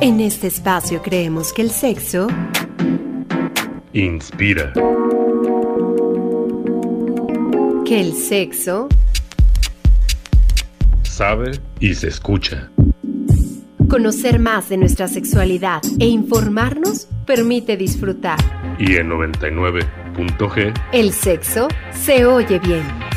En este espacio creemos que el sexo inspira. Que el sexo sabe y se escucha. Conocer más de nuestra sexualidad e informarnos permite disfrutar. Y en 99.g, el sexo se oye bien.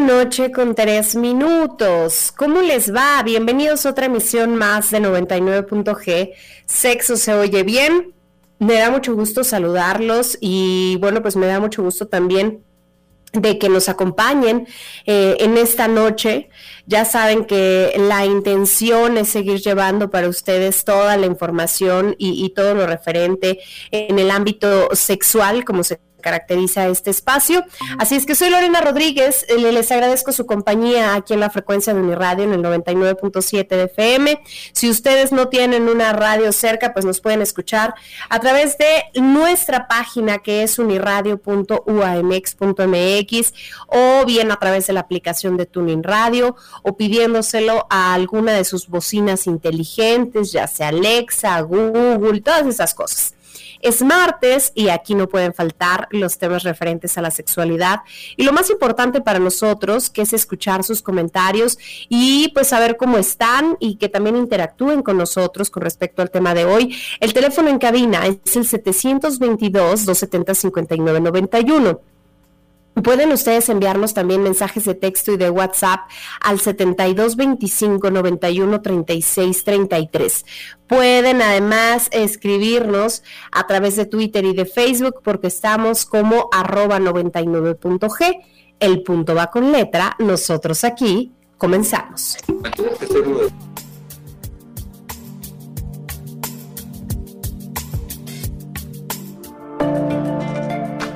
Noche con 3 minutos. ¿Cómo les va? Bienvenidos a otra emisión más de 99.g. Sexo se oye bien. Me da mucho gusto saludarlos y bueno, pues me da mucho gusto también de que nos acompañen eh, en esta noche. Ya saben que la intención es seguir llevando para ustedes toda la información y todo lo referente en el ámbito sexual, como se caracteriza este espacio. Así es que soy Lorena Rodríguez, eh, les agradezco su compañía aquí en la frecuencia de Uniradio en el 99.7 de FM. Si ustedes no tienen una radio cerca, pues nos pueden escuchar a través de nuestra página que es uniradio.uamx.mx o bien a través de la aplicación de Tuning Radio o pidiéndoselo a alguna de sus bocinas inteligentes, ya sea Alexa, Google, todas esas cosas. Es martes y aquí no pueden faltar los temas referentes a la sexualidad y lo más importante para nosotros que es escuchar sus comentarios y pues saber cómo están y que también interactúen con nosotros con respecto al tema de hoy. El teléfono en cabina es el 722 270 5991. Pueden ustedes enviarnos también mensajes de texto y de WhatsApp al 7225 91 36 33. Pueden además escribirnos a través de Twitter y de Facebook porque estamos como arroba 99.g. El punto va con letra. Nosotros aquí comenzamos.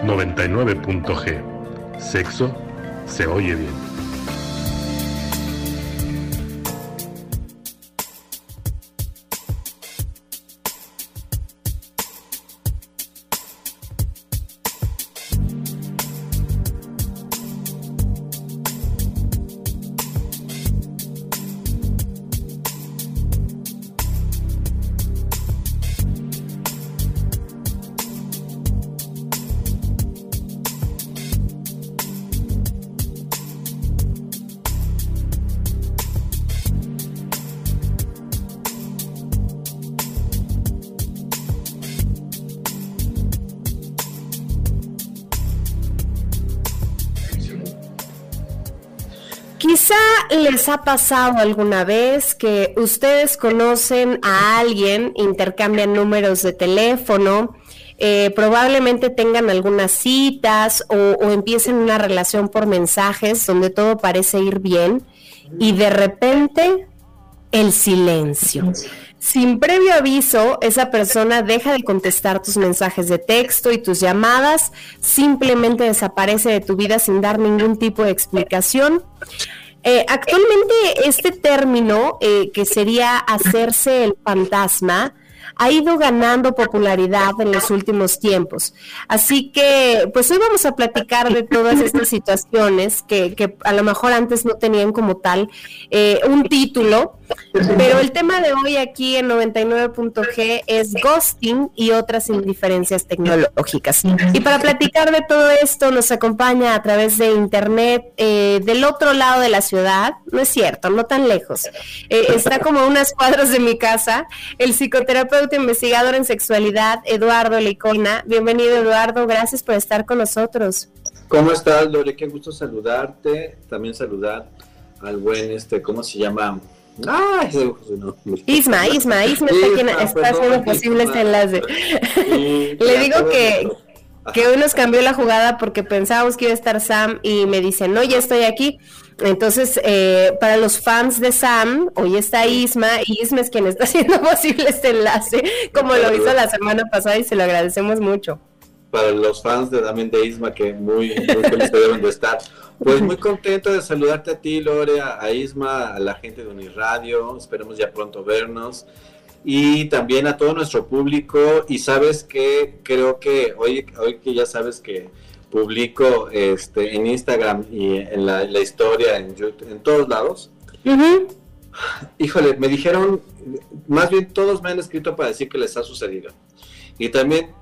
99.g sexo se oye bien. Les ha pasado alguna vez que ustedes conocen a alguien, intercambian números de teléfono, eh, probablemente tengan algunas citas o, empiecen una relación por mensajes donde todo parece ir bien y de repente el silencio. Sin previo aviso, esa persona deja de contestar tus mensajes de texto y tus llamadas, simplemente desaparece de tu vida sin dar ningún tipo de explicación. Eh, actualmente este término, eh, que sería hacerse el fantasma, ha ido ganando popularidad en los últimos tiempos. Así que, pues hoy vamos a platicar de todas estas situaciones que, a lo mejor antes no tenían como tal eh, un título, pero el tema de hoy aquí en 99.g es ghosting y otras indiferencias tecnológicas. Y para platicar de todo esto nos acompaña a través de internet eh, del otro lado de la ciudad, no es cierto, no tan lejos. Eh, está como unas cuadras de mi casa, el psicoterapeuta investigador en sexualidad, Eduardo Licona. Bienvenido Eduardo, gracias por estar con nosotros. ¿Cómo estás, Lore? Qué gusto saludarte. También saludar al buen, este, ¿cómo se llama? Ah, Isma, Isma, Isma está, está haciendo posible este enlace. Le digo que, que hoy nos cambió la jugada porque pensábamos que iba a estar Sam y me dice, no, ya estoy aquí. Entonces, eh, para los fans de Sam, hoy está Isma, y Isma es quien está haciendo posible este enlace, como lo hizo la semana pasada y se lo agradecemos mucho. Para los fans de también de Isma, que muy, muy felices deben de estar. Pues muy contento de saludarte a ti, Lore, a Isma, a la gente de Uniradio, esperemos ya pronto vernos y también a todo nuestro público. Y sabes que creo que hoy, hoy que ya sabes que publico este, en Instagram y en la, historia, en, en todos lados. Híjole, me dijeron, más bien todos me han escrito para decir que les ha sucedido. Y también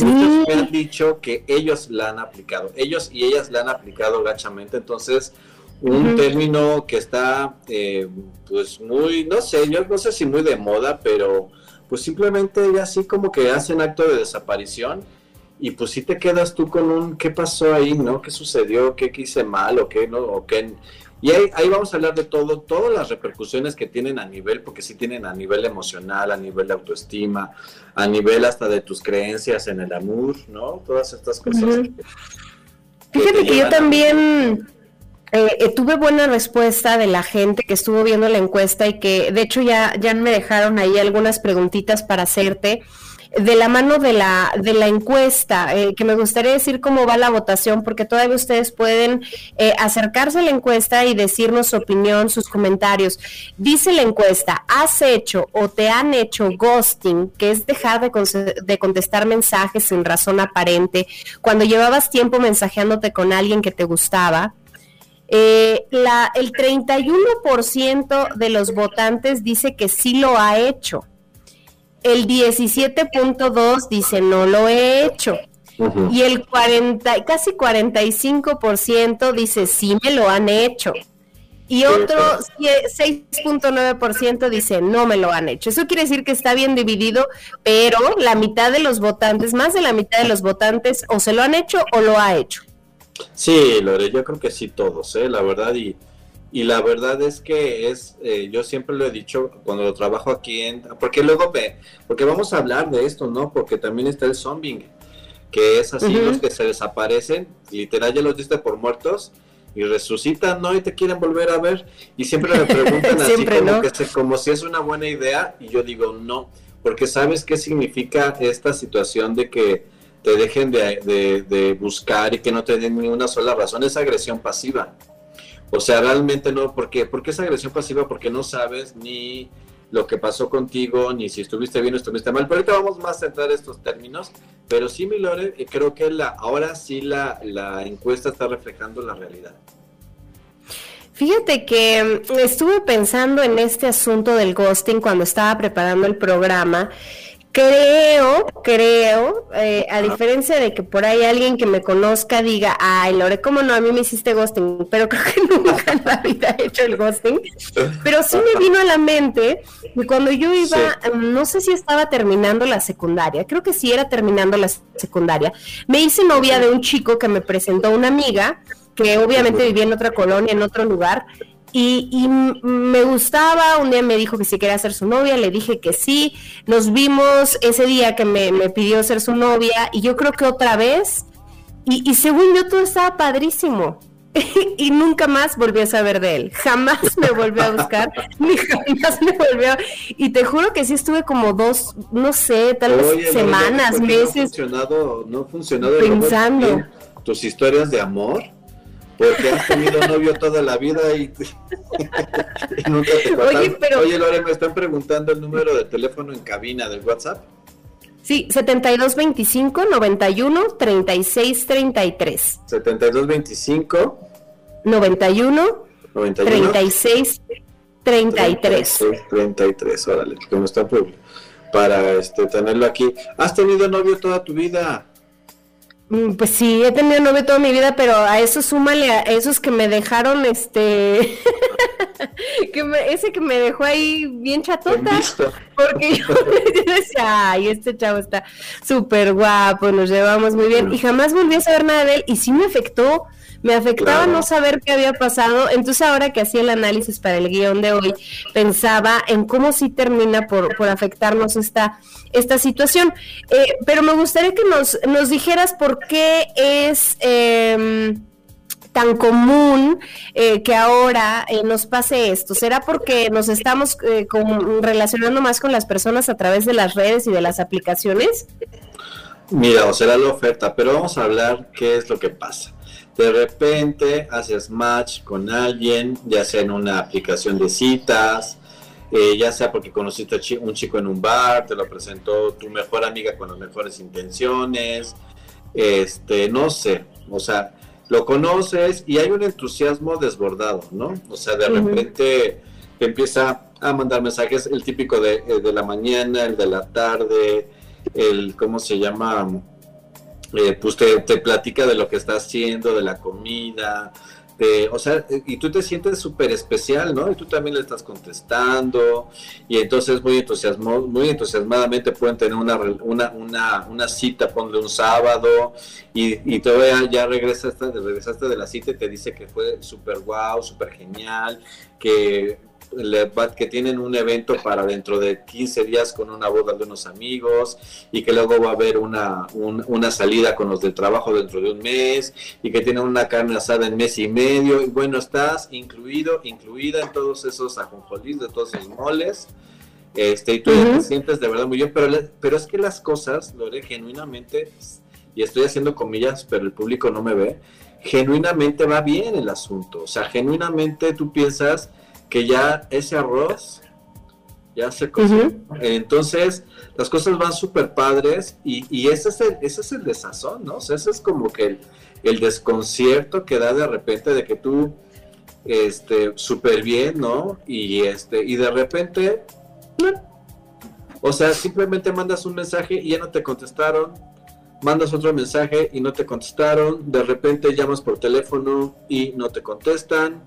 muchos me han dicho que ellos la han aplicado, ellos y ellas la han aplicado gachamente. Entonces, un término que está, eh, pues muy, no sé, yo no sé si muy de moda, pero pues simplemente así como que hacen acto de desaparición y pues si te quedas tú con un qué pasó ahí, ¿no? ¿Qué sucedió? ¿Qué, hice mal o qué no? O qué... Y ahí, ahí, vamos a hablar de todo, todas las repercusiones que tienen a nivel, porque sí tienen a nivel emocional, a nivel de autoestima, a nivel hasta de tus creencias en el amor, ¿no? Todas estas cosas. Fíjate que yo también eh, eh, tuve buena respuesta de la gente que estuvo viendo la encuesta y que de hecho ya, ya me dejaron ahí algunas preguntitas para hacerte de la mano de la, de la encuesta, eh, que me gustaría decir cómo va la votación, porque todavía ustedes pueden eh, acercarse a la encuesta y decirnos su opinión, sus comentarios. Dice la encuesta, ¿has hecho o te han hecho ghosting, que es dejar de, de contestar mensajes sin razón aparente, cuando llevabas tiempo mensajeándote con alguien que te gustaba? Eh, la, el 31% de los votantes dice que sí lo ha hecho. El 17.2 dice no lo he hecho. Y el 40, casi 45% dice sí me lo han hecho. Y otro 6.9% dice no me lo han hecho. Eso quiere decir que está bien dividido, pero la mitad de los votantes, más de la mitad de los votantes, o se lo han hecho o lo ha hecho. Sí, Lore, yo creo que sí todos, ¿eh? la verdad, y y la verdad es que es, eh, yo siempre lo he dicho cuando lo trabajo aquí en, porque luego ve, porque vamos a hablar de esto, ¿no? Porque también está el zombie, que es así los que se desaparecen, literal ya los diste por muertos y resucitan, ¿no? Y te quieren volver a ver y siempre me preguntan así como, que como si es una buena idea y yo digo no, porque sabes qué significa esta situación de que te dejen de, de, de buscar y que no te den ni una sola razón, es agresión pasiva. O sea, realmente no, ¿por qué? Porque es agresión pasiva porque no sabes ni lo que pasó contigo, ni si estuviste bien o estuviste mal. Pero ahorita vamos más a entrar a estos términos. Pero sí, mi Lore, eh, creo que la, ahora sí la, la encuesta está reflejando la realidad. Fíjate que mm, estuve pensando en este asunto del ghosting cuando estaba preparando el programa Creo, creo, eh, a diferencia de que por ahí alguien que me conozca diga, ay Lore, ¿cómo no? A mí me hiciste ghosting, pero creo que nunca en la vida he hecho el ghosting. Pero sí me vino a la mente y cuando yo iba, no sé si estaba terminando la secundaria, creo que sí era terminando la secundaria, me hice novia de un chico que me presentó una amiga que obviamente vivía en otra colonia, en otro lugar, y, me gustaba, un día me dijo que si quería ser su novia, le dije que sí, nos vimos ese día que me, pidió ser su novia y yo creo que otra vez, y, según yo todo estaba padrísimo. y nunca más volví a saber de él. Jamás me volvió a buscar, ni jamás me volvió. Y te juro que sí estuve como dos, no sé, tal vez semanas, meses. No funcionado, no funcionado pensando. tus historias de amor porque has tenido novio toda la vida y, nunca te Oye, pero... Oye, Lore, me están preguntando el número de teléfono en cabina del WhatsApp. Sí, 7225 91 36 33. 7225 91 36 33. 33, órale, como está para este tenerlo aquí. ¿Has tenido novio toda tu vida? Mm, pues sí, he tenido novio toda mi vida, pero a eso súmale a esos que me dejaron, este, que ese que me dejó ahí bien chatota, porque yo, decía, ay, este chavo está súper guapo, nos llevamos muy bien, y jamás volví a saber nada de él, y sí me afectó, me afectaba no saber qué había pasado, entonces ahora que hacía el análisis para el guion de hoy, pensaba en cómo sí termina por, por afectarnos esta, esta situación. Eh, pero me gustaría que nos, nos dijeras por qué es... Eh, tan común eh, que ahora eh, nos pase esto? ¿Será porque nos estamos eh, relacionando más con las personas a través de las redes y de las aplicaciones? Mira, o será la oferta, pero vamos a hablar qué es lo que pasa. De repente haces match con alguien, ya sea en una aplicación de citas, ya sea porque conociste a un chico en un bar, te lo presentó tu mejor amiga con las mejores intenciones, este, no sé, o sea, lo conoces y hay un entusiasmo desbordado, ¿no? O sea, de repente te empieza a mandar mensajes, el típico de, eh, de, la mañana, el de la tarde, el, ¿cómo se llama? Eh, pues te, te, platica de lo que está haciendo, de la comida, o sea, y tú te sientes súper especial, ¿no? Y tú también le estás contestando, y entonces muy, entusiasmo, muy entusiasmadamente pueden tener una, una, una, una cita, ponle un sábado, y, y todavía ya regresaste, regresaste de la cita y te dice que fue súper guau, súper genial, que que tienen un evento para dentro de 15 días con una boda de unos amigos y que luego va a haber una, una salida con los del trabajo dentro de un mes y que tienen una carne asada en mes y medio y bueno, estás incluido, incluida en todos esos ajonjolís, de todos esos moles. Este, y tú te sientes de verdad muy bien, pero, pero es que las cosas, Lore, genuinamente, y estoy haciendo comillas, pero el público no me ve, genuinamente va bien el asunto. O sea, genuinamente tú piensas que ya ese arroz ya se coció. Entonces, las cosas van súper padres y, y, ese, es el, ese es el desazón, ¿no? O sea, ese es como que el, desconcierto que da de repente de que tú, este, súper bien, ¿no? Y, este, y de repente, o sea, simplemente mandas un mensaje y ya no te contestaron, mandas otro mensaje y no te contestaron, de repente llamas por teléfono y no te contestan,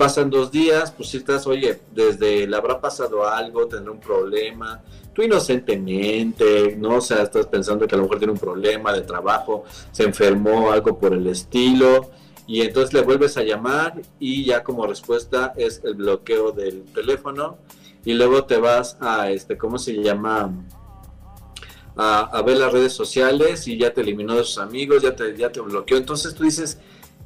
pasan dos días, pues si estás, oye, desde le habrá pasado algo, tendrá un problema, tú inocentemente, ¿no? O estás pensando que a lo mejor tiene un problema de trabajo, se enfermó, algo por el estilo, y entonces le vuelves a llamar y ya como respuesta es el bloqueo del teléfono, y luego te vas a, este, ¿cómo se llama? A, a ver las redes sociales y ya te eliminó de sus amigos, ya te, ya te bloqueó. Entonces tú dices,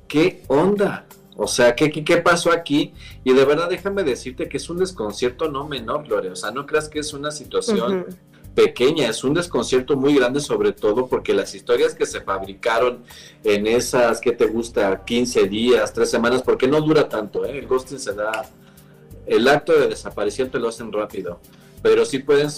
¿qué onda? O sea, ¿qué, ¿qué, pasó aquí? Y de verdad déjame decirte que es un desconcierto no menor, Lore. O sea, no creas que es una situación pequeña, es un desconcierto muy grande sobre todo porque las historias que se fabricaron en esas, ¿qué te gusta? 15 días, 3 semanas, porque no dura tanto, ¿eh? El ghosting se da, el acto de desaparición te lo hacen rápido, pero sí pueden,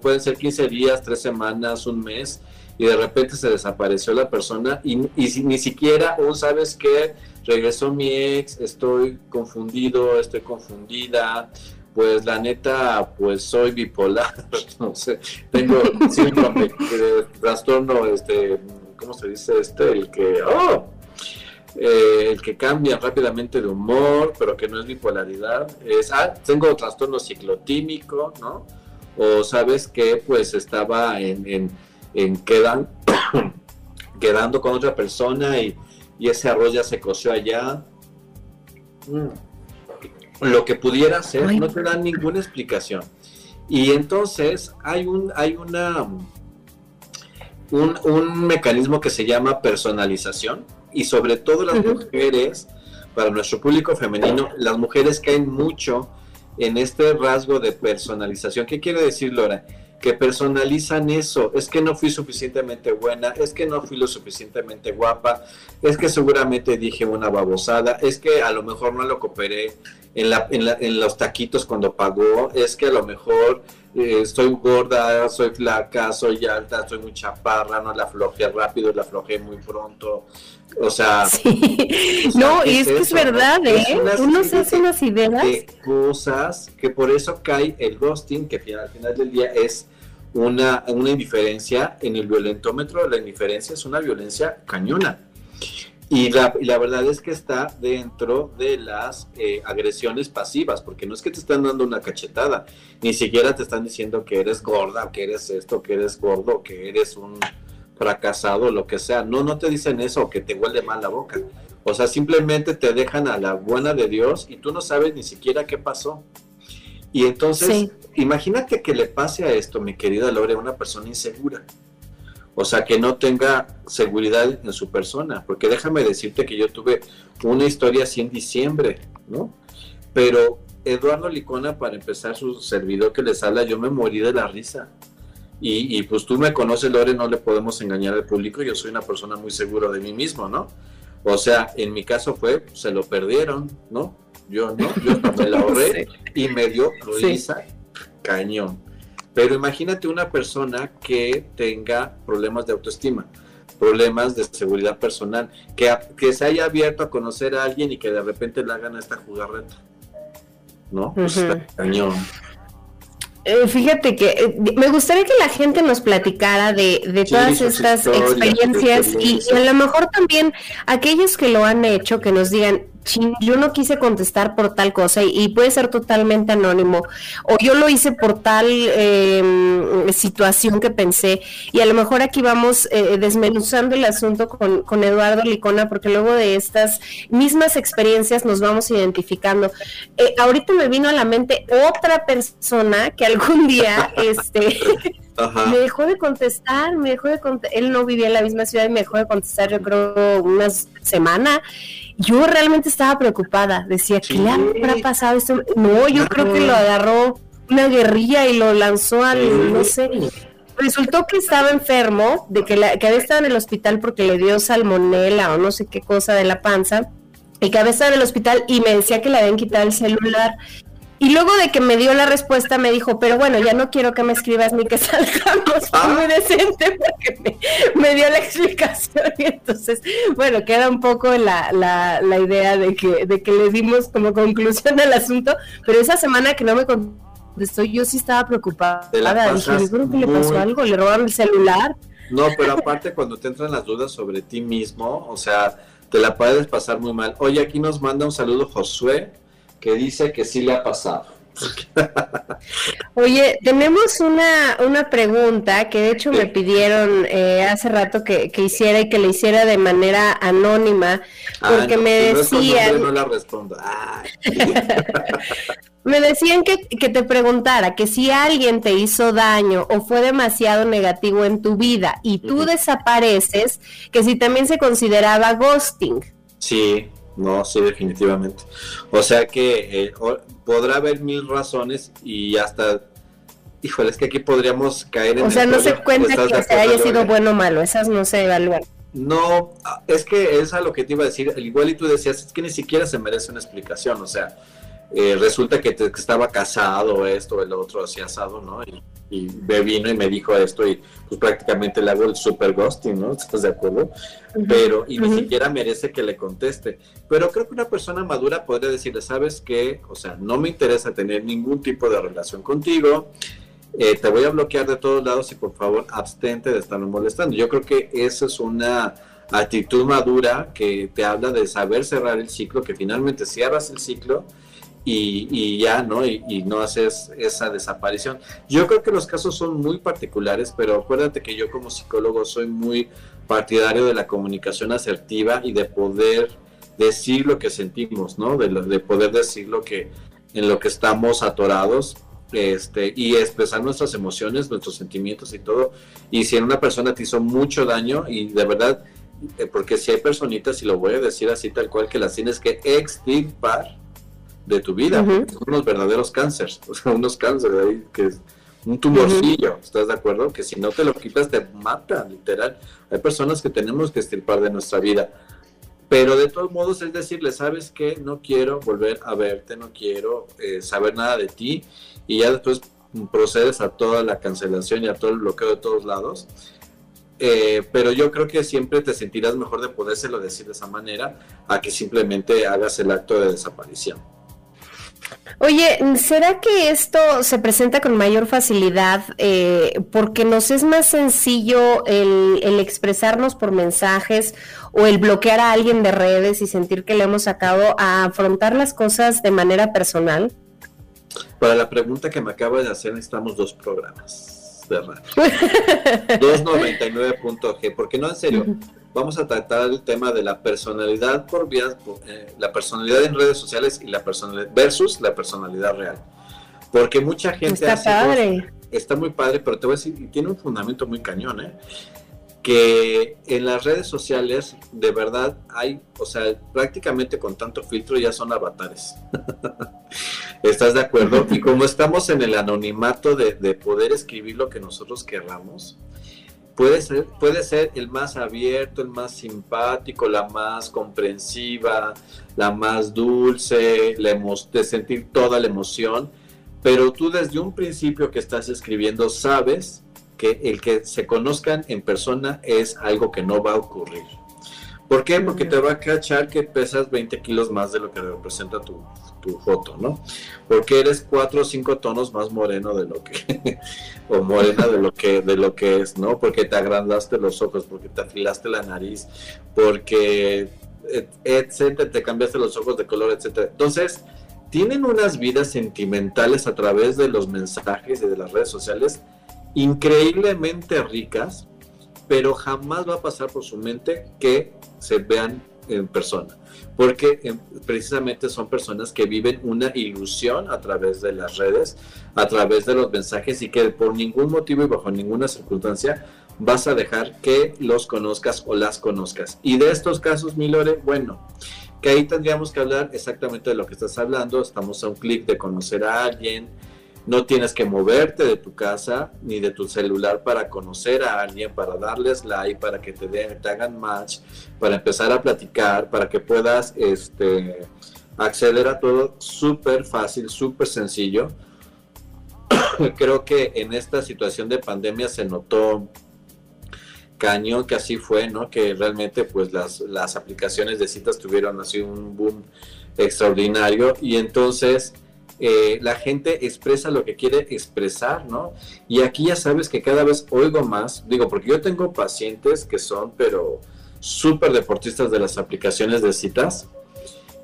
pueden ser 15 días, 3 semanas, un mes, y de repente se desapareció la persona y, y ni siquiera aún sabes que regresó mi ex, estoy confundido, estoy confundida, pues la neta, pues soy bipolar, no sé, tengo síndrome de trastorno, este, ¿cómo se dice este? El que, oh, eh, el que cambia rápidamente de humor, pero que no es bipolaridad, es, ah, tengo trastorno ciclotímico, ¿no? O sabes que pues estaba en, en, en quedan, quedando con otra persona y y ese arroz ya se coció allá. Mm. Lo que pudiera ser, no te dan ninguna explicación. Y entonces hay un, hay una un, un, mecanismo que se llama personalización y sobre todo las mujeres, para nuestro público femenino, las mujeres caen mucho en este rasgo de personalización. ¿Qué quiere decir, Laura? Que personalizan eso. Es que no fui suficientemente buena, es que no fui lo suficientemente guapa, es que seguramente dije una babosada, es que a lo mejor no lo cooperé en, la, en, la, en los taquitos cuando pagó, es que a lo mejor eh, estoy gorda, soy flaca, soy alta, soy muy chaparra, no la aflojé rápido, la aflojé muy pronto. O sea, no, y es, que es verdad, ¿eh? Uno se hace unas ideas. De cosas que por eso cae el ghosting, que al final del día es una, indiferencia en el violentómetro, la indiferencia es una violencia cañona. Y la, la verdad es que está dentro de las eh, agresiones pasivas, porque no es que te están dando una cachetada, ni siquiera te están diciendo que eres gorda, que eres esto, que eres gordo, que eres un fracasado, lo que sea. No, no te dicen eso, que te huele mal la boca. O sea, simplemente te dejan a la buena de Dios y tú no sabes ni siquiera qué pasó. Y entonces, imagínate que le pase a esto, mi querida Lore, a una persona insegura. O sea, que no tenga seguridad en su persona, porque déjame decirte que yo tuve una historia así en diciembre, ¿no? Pero Eduardo Licona, para empezar, su servidor que les habla, yo me morí de la risa. Y, y, pues tú me conoces, Lore, no le podemos engañar al público, yo soy una persona muy segura de mí mismo, ¿no? O sea, en mi caso fue, se lo perdieron, ¿no? Yo no, yo me la ahorré y me dio risa cañón. Pero imagínate una persona que tenga problemas de autoestima, problemas de seguridad personal, que, que se haya abierto a conocer a alguien y que de repente le hagan esta jugarreta. ¿No? Pues está cañón. Eh, fíjate que eh, me gustaría que la gente nos platicara de, todas estas experiencias y, a lo mejor también aquellos que lo han hecho, que nos digan, yo no quise contestar por tal cosa y, puede ser totalmente anónimo. O yo lo hice por tal em, situación que pensé. Y a lo mejor aquí vamos eh, desmenuzando el asunto con, con, Eduardo Licona porque luego de estas mismas experiencias nos vamos identificando. Eh, ahorita me vino a la mente otra persona que algún día este me dejó de contestar, me dejó de él no vivía en la misma ciudad y me dejó de contestar yo creo una semana yo realmente estaba preocupada. Decía, ¿qué le habrá pasado esto? No, yo creo que lo agarró una guerrilla y lo lanzó al, no sé. Resultó que estaba enfermo, de que, la, que había estado en el hospital porque le dio salmonela o no sé qué cosa de la panza, y que había estado en el hospital y me decía que le habían quitado el celular y luego de que me dio la respuesta, me dijo, pero bueno, ya no quiero que me escribas ni que salgamos. Fue muy decente porque me, dio la explicación. Y entonces, bueno, queda un poco la, la, la, idea de que, de que le dimos como conclusión al asunto. Pero esa semana que no me contestó, yo sí estaba preocupada. Dije, creo que le pasó algo, le robaron el celular. No, pero aparte cuando te entran las dudas sobre ti mismo, o sea, te la puedes pasar muy mal. Oye, aquí nos manda un saludo Josué que dice que sí le ha pasado. Oye, tenemos una, una pregunta que de hecho me pidieron eh, hace rato que, hiciera y que le hiciera de manera anónima, ah, porque me decían... No, la respondo. me decían que, que te preguntara que si alguien te hizo daño o fue demasiado negativo en tu vida y tú desapareces, que si también se consideraba ghosting. Sí, no, sí, definitivamente. O sea que eh, podrá haber mil razones y hasta, híjole, es que aquí podríamos caer en... O sea, no se cuenta que haya sido bueno o malo, esas no se evalúan. No, es que es a lo que te iba a decir, igual y tú decías, es que ni siquiera se merece una explicación, o sea, eh, resulta que, te, que, estaba casado, esto, el otro, así asado, ¿no? Y, y vino y me dijo esto y pues prácticamente le hago el super ghosting, ¿no? ¿Estás de acuerdo? Pero, y ni siquiera merece que le conteste. Pero creo que una persona madura podría decirle, ¿sabes qué? O sea, no me interesa tener ningún tipo de relación contigo. Eh, te voy a bloquear de todos lados y por favor abstente de estarme molestando. Yo creo que esa es una actitud madura que te habla de saber cerrar el ciclo, que finalmente cierras el ciclo y, ya, ¿no? Y, no haces esa desaparición. Yo creo que los casos son muy particulares, pero acuérdate que yo como psicólogo soy muy partidario de la comunicación asertiva y de poder decir lo que sentimos, ¿no? De, de poder decir lo que, en lo que estamos atorados este, y expresar nuestras emociones, nuestros sentimientos y todo. Y si en una persona te hizo mucho daño y de verdad, eh, porque si hay personitas, y lo voy a decir así tal cual, que las tienes que extirpar, de tu vida, son unos verdaderos cánceres, o sea, unos cánceres ahí que es un tumorcillo, ¿estás de acuerdo? Que si no te lo quitas te mata, literal. Hay personas que tenemos que estirpar de nuestra vida. Pero de todos modos es decirle, ¿sabes qué? No quiero volver a verte, no quiero eh, saber nada de ti. Y ya después procedes a toda la cancelación y a todo el bloqueo de todos lados. Eh, pero yo creo que siempre te sentirás mejor de podérselo decir de esa manera a que simplemente hagas el acto de desaparición. Oye, ¿será que esto se presenta con mayor facilidad eh, porque nos es más sencillo el, expresarnos por mensajes o el bloquear a alguien de redes y sentir que le hemos sacado a afrontar las cosas de manera personal? Para la pregunta que me acaba de hacer necesitamos dos programas de radio. 299.g, porque no, en serio vamos a tratar el tema de la personalidad por vías, eh, la personalidad en redes sociales y la personalidad versus la personalidad real. Porque mucha gente está padre. está muy padre, pero te voy a decir, tiene un fundamento muy cañón, ¿eh? que en las redes sociales de verdad hay, o sea, prácticamente con tanto filtro ya son avatares. ¿Estás de acuerdo? Y como estamos en el anonimato de, de, poder escribir lo que nosotros querramos, puede ser, puede ser el más abierto, el más simpático, la más comprensiva, la más dulce, la de sentir toda la emoción, pero tú desde un principio que estás escribiendo sabes que el que se conozcan en persona es algo que no va a ocurrir. ¿Por qué? Porque te va a cachar que pesas 20 kilos más de lo que representa tu, tu foto, ¿no? Porque eres cuatro o cinco tonos más moreno de lo que, o morena de lo que, de lo que es, ¿no? Porque te agrandaste los ojos, porque te afilaste la nariz, porque, etcétera, te cambiaste los ojos de color, etcétera. Entonces, tienen unas vidas sentimentales a través de los mensajes y de las redes sociales increíblemente ricas, pero jamás va a pasar por su mente que se vean en persona, porque eh, precisamente son personas que viven una ilusión a través de las redes, a través de los mensajes y que por ningún motivo y bajo ninguna circunstancia vas a dejar que los conozcas o las conozcas. Y de estos casos, Milore, bueno, que ahí tendríamos que hablar exactamente de lo que estás hablando, estamos a un clic de conocer a alguien, no tienes que moverte de tu casa ni de tu celular para conocer a alguien, para darles like, para que te, den, te hagan match, para empezar a platicar, para que puedas este, acceder a todo súper fácil, súper sencillo. Creo que en esta situación de pandemia se notó cañón que así fue, ¿no? Que realmente pues las, las aplicaciones de citas tuvieron así un boom extraordinario y entonces eh, la gente expresa lo que quiere expresar, ¿no? Y aquí ya sabes que cada vez oigo más, digo, porque yo tengo pacientes que son, pero súper deportistas de las aplicaciones de citas,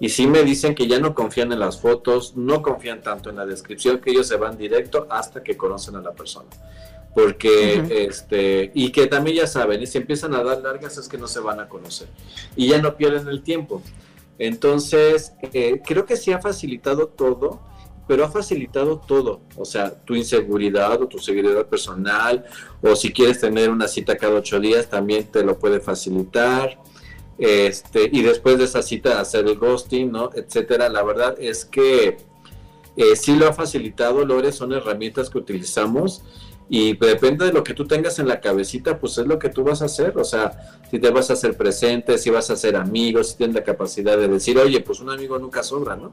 y sí me dicen que ya no confían en las fotos, no confían tanto en la descripción, que ellos se van directo hasta que conocen a la persona. Porque, este, y que también ya saben, y si empiezan a dar largas es que no se van a conocer. Y ya no pierden el tiempo. Entonces, eh, creo que sí ha facilitado todo pero ha facilitado todo, o sea, tu inseguridad o tu seguridad personal, o si quieres tener una cita cada ocho días, también te lo puede facilitar, este, y después de esa cita hacer el ghosting, ¿no? Etcétera. La verdad es que eh, sí lo ha facilitado, Lore, son herramientas que utilizamos y depende de lo que tú tengas en la cabecita, pues es lo que tú vas a hacer, o sea, si te vas a hacer presente, si vas a ser amigos, si tienes la capacidad de decir, oye, pues un amigo nunca sobra, ¿no?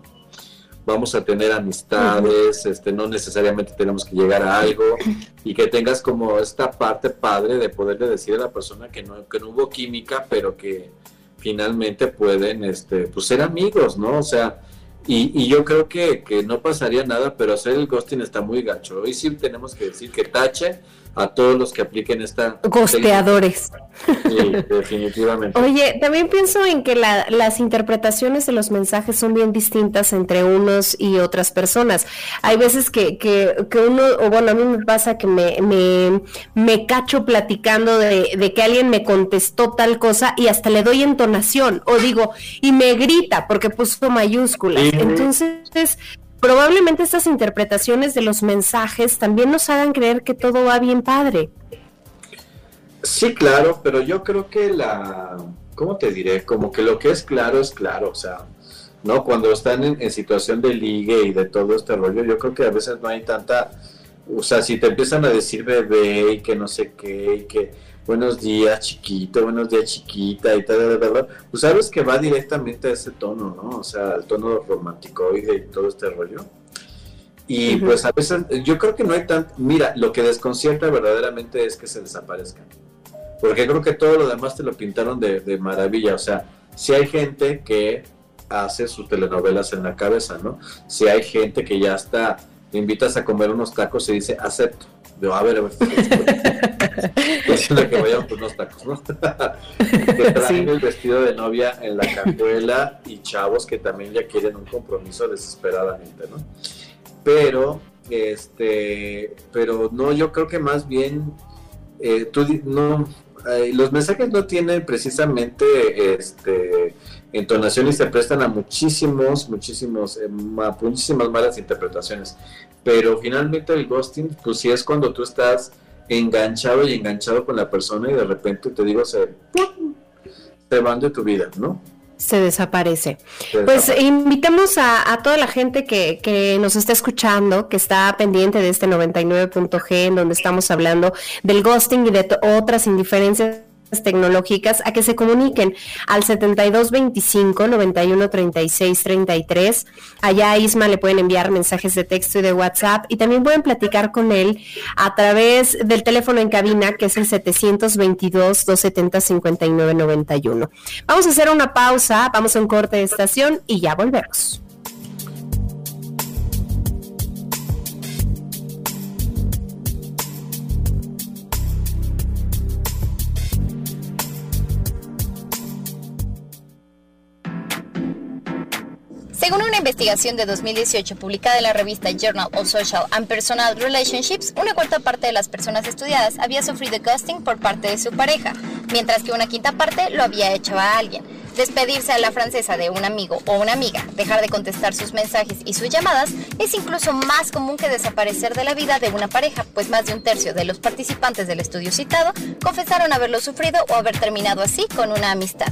Vamos a tener amistades, este, no necesariamente tenemos que llegar a algo y que tengas como esta parte padre de poderle decir a la persona que no, que no hubo química, pero que finalmente pueden este, pues ser amigos, ¿no? O sea, y, y yo creo que, que no pasaría nada, pero hacer el ghosting está muy gacho. Hoy sí tenemos que decir que tache a todos los que apliquen esta... Gosteadores. Sí, definitivamente. Oye, también pienso en que las interpretaciones de los mensajes son bien distintas entre unos y otras personas. Hay veces que, que, que uno, o bueno, a mí me pasa que me, me, me cacho platicando de, de, que alguien me contestó tal cosa y hasta le doy entonación, o digo, y me grita porque puso mayúsculas. Entonces probablemente estas interpretaciones de los mensajes también nos hagan creer que todo va bien padre. Sí, claro, pero yo creo que la, ¿cómo te diré? Como que lo que es claro es claro, o sea, ¿no? Cuando están en, situación de ligue y de todo este rollo, yo creo que a veces no hay tanta, o sea, si te empiezan a decir bebé y que no sé qué, y que buenos días chiquito, buenos días chiquita y tal, tal, pues sabes que va directamente a ese tono, ¿no? O sea, el tono romántico y todo este rollo. Y pues a veces yo creo que no hay tan... Mira, lo que desconcierta verdaderamente es que se desaparezcan. Porque creo que todo lo demás te lo pintaron de, de maravilla. O sea, si hay gente que hace sus telenovelas en la cabeza, ¿no? Si hay gente que ya está, te invitas a comer unos tacos y dice, acepto de, a ver, a ver, es la que vayan por unos tacos, ¿no? que traen el vestido de novia en la cajuela y chavos que también ya quieren un compromiso desesperadamente, ¿no? Pero, este, pero no, yo creo que más bien, eh, tú, no, eh, los mensajes no tienen precisamente, este, entonación y se prestan a muchísimos, muchísimos, eh, muchísimas malas interpretaciones. Pero finalmente el ghosting, pues sí es cuando tú estás enganchado y enganchado con la persona y de repente te digo, se, se van de tu vida, ¿no? Se desaparece. pues invitamos a, toda la gente que, que, nos está escuchando, que está pendiente de este 99.g, en donde estamos hablando del ghosting y de otras indiferencias tecnológicas a que se comuniquen al 7225 91 36 33. Allá a Isma le pueden enviar mensajes de texto y de WhatsApp y también pueden platicar con él a través del teléfono en cabina que es el 722 270 59 91. Vamos a hacer una pausa, vamos a un corte de estación y ya volvemos. Según una investigación de 2018 publicada en la revista Journal of Social and Personal Relationships, una cuarta parte de las personas estudiadas había sufrido ghosting por parte de su pareja, mientras que una quinta parte lo había hecho a alguien. Despedirse a la francesa de un amigo o una amiga, dejar de contestar sus mensajes y sus llamadas es incluso más común que desaparecer de la vida de una pareja, pues más de un tercio de los participantes del estudio citado confesaron haberlo sufrido o haber terminado así con una amistad.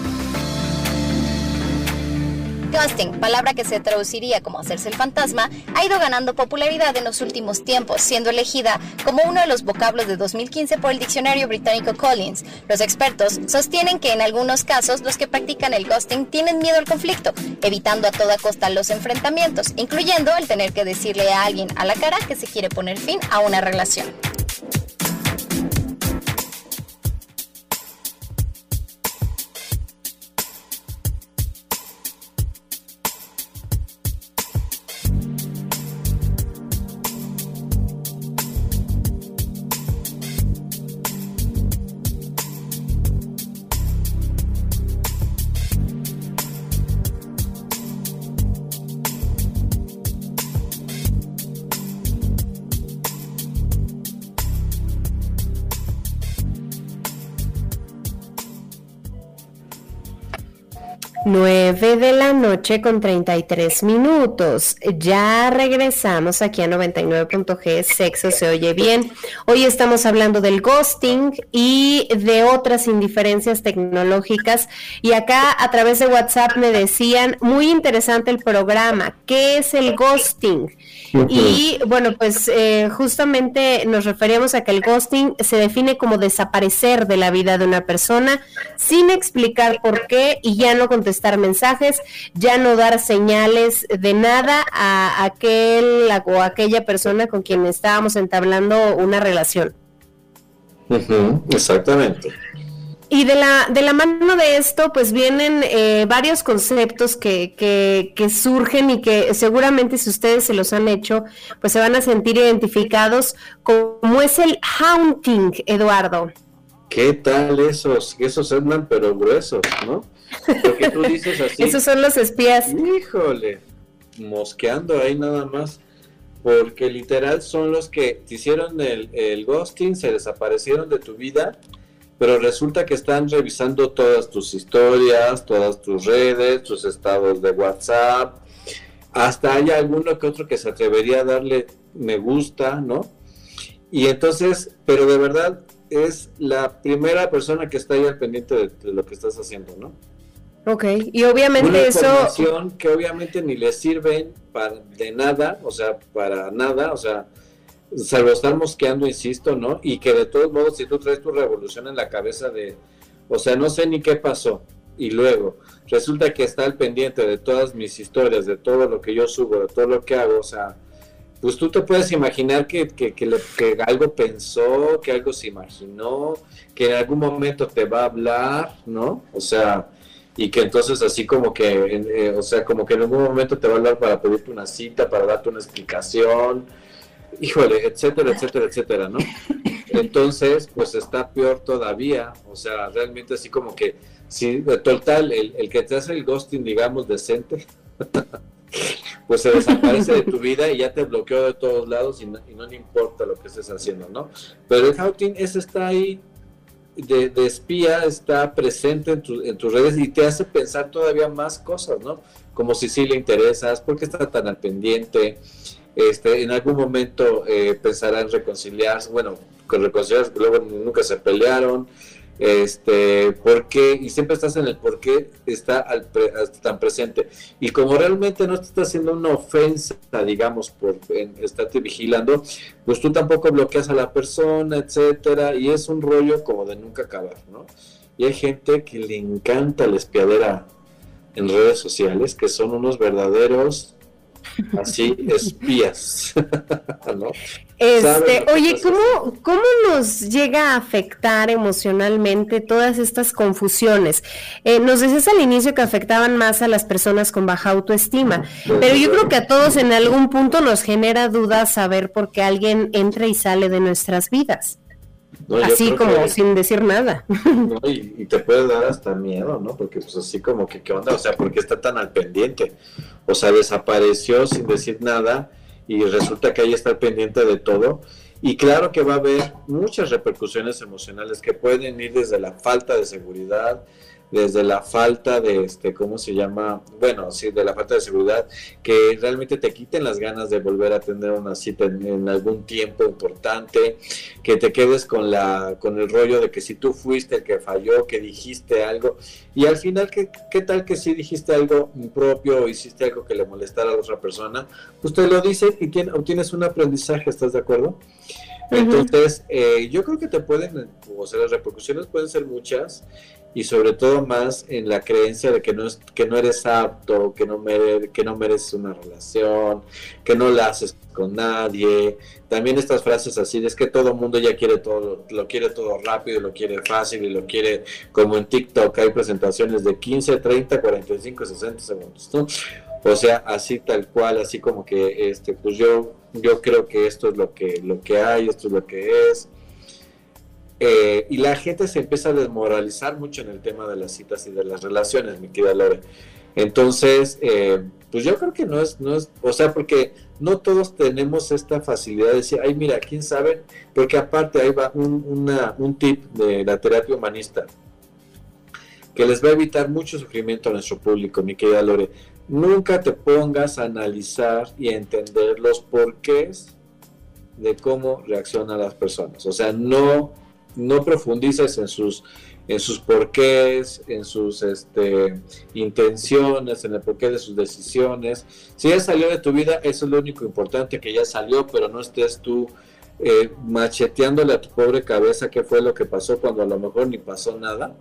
Ghosting, palabra que se traduciría como hacerse el fantasma, ha ido ganando popularidad en los últimos tiempos, siendo elegida como uno de los vocablos de 2015 por el diccionario británico Collins. Los expertos sostienen que en algunos casos los que practican el ghosting tienen miedo al conflicto, evitando a toda costa los enfrentamientos, incluyendo el tener que decirle a alguien a la cara que se quiere poner fin a una relación. Noche con 33 minutos. Ya regresamos aquí a 99.g, sexo se oye bien. Hoy estamos hablando del ghosting y de otras indiferencias tecnológicas. Y acá a través de WhatsApp me decían, muy interesante el programa, ¿qué es el ghosting? Y bueno, pues eh, justamente nos referíamos a que el ghosting se define como desaparecer de la vida de una persona sin explicar por qué y ya no contestar mensajes, ya no dar señales de nada a aquel o aquella persona con quien estábamos entablando una relación. exactamente. Y de la, de la mano de esto, pues vienen eh, varios conceptos que, que, que, surgen y que seguramente si ustedes se los han hecho, pues se van a sentir identificados, como es el haunting, Eduardo. ¿Qué tal esos? Esos andan pero gruesos, ¿no? Porque tú dices así. esos son los espías. Híjole, mosqueando ahí nada más. Porque literal son los que te hicieron el, el ghosting, se desaparecieron de tu vida pero resulta que están revisando todas tus historias, todas tus redes, tus estados de WhatsApp, hasta hay alguno que otro que se atrevería a darle me gusta, ¿no? Y entonces, pero de verdad es la primera persona que está ahí al pendiente de, lo que estás haciendo, ¿no? Ok, y obviamente Una información que obviamente ni le sirven para, de nada, o sea, para nada, o sea, salvo estar mosqueando, insisto, ¿no? Y que de todos modos, si tú traes tu revolución en la cabeza de, o sea, no sé ni qué pasó, y luego resulta que está al pendiente de todas mis historias, de todo lo que yo subo, de todo lo que hago, o sea, pues tú te puedes imaginar que, que, que, algo pensó, que algo se imaginó, que en algún momento te va a hablar, ¿no? O sea, y que entonces así como que, eh, o sea, como que en algún momento te va a hablar para pedirte una cita, para darte una explicación, híjole, etcétera, etcétera, etcétera, ¿no? Entonces, pues está peor todavía, o sea, realmente así como que, si total, el, el que te hace el ghosting, digamos, decente, pues se desaparece de tu vida y ya te bloqueó de todos lados y no, le importa lo que estés haciendo, ¿no? Pero el outing ese está ahí de, espía, está presente en, en, tus redes y te hace pensar todavía más cosas, ¿no? Como si sí le interesas, por qué está tan al pendiente, este, en algún momento eh, pensará en reconciliarse, bueno, con reconciliarse, luego nunca se pelearon, este, por qué, y siempre estás en el por qué está tan presente. Y como realmente no te está haciendo una ofensa, digamos, por estarte vigilando, pues tú tampoco bloqueas a la persona, etcétera, y es un rollo como de nunca acabar, ¿no? Y hay gente que le encanta la espiadera en redes sociales, que son unos verdaderos así espías. Este, oye, ¿cómo, ¿cómo nos llega a afectar emocionalmente todas estas confusiones? Eh, nos decías al inicio que afectaban más a las personas con baja autoestima, pero yo creo que a todos en algún punto nos genera dudas saber por qué alguien entra y sale de nuestras vidas. Así como sin decir nada. y, te puede dar hasta miedo, ¿no? Porque pues así como que, ¿qué onda? O sea, ¿por qué está tan al pendiente? O sea, desapareció sin decir nada y resulta que ahí está pendiente de todo. Y claro que va a haber muchas repercusiones emocionales que pueden ir desde la falta de seguridad, desde la falta de, este, ¿cómo se llama? Bueno, sí, de la falta de seguridad, que realmente te quiten las ganas de volver a tener una cita en, algún tiempo importante, que te quedes con, la, con el rollo de que si tú fuiste el que falló, que dijiste algo, y al final, ¿qué, qué tal que si dijiste algo propio o hiciste algo que le molestara a la otra persona? Pues te lo dice y obtienes un aprendizaje, ¿estás de acuerdo? Entonces, eh, yo creo que te pueden, o sea, las repercusiones pueden ser muchas y sobre todo más en la creencia de que no, es, que no eres apto, que no, mere, que no mereces una relación, que no la haces con nadie. También estas frases así, es que todo mundo ya quiere todo, lo quiere todo rápido, lo quiere fácil y lo quiere como en TikTok, hay presentaciones de 15, 30, 45, 60 segundos, ¿no? O sea, así tal cual, así como que este, pues yo, yo creo que esto es lo que, lo que hay, esto es lo que es eh, y la gente se empieza a desmoralizar mucho en el tema de las citas y de las relaciones, mi querida Lore. Entonces, eh, pues yo creo que no es, no es, o sea, porque no todos tenemos esta facilidad de decir, ay, mira, quién sabe, porque aparte ahí va un, un tip de la terapia humanista que les va a evitar mucho sufrimiento a nuestro público, mi querida Lore. Nunca te pongas a analizar y entender los porqués de cómo reaccionan las personas. O sea, no no profundices en sus en sus porqués, en sus este, intenciones, en el porqué de sus decisiones. Si ya salió de tu vida, eso es lo único importante, que ya salió, pero no estés tú eh, macheteándole a tu pobre cabeza qué fue lo que pasó cuando a lo mejor ni pasó nada,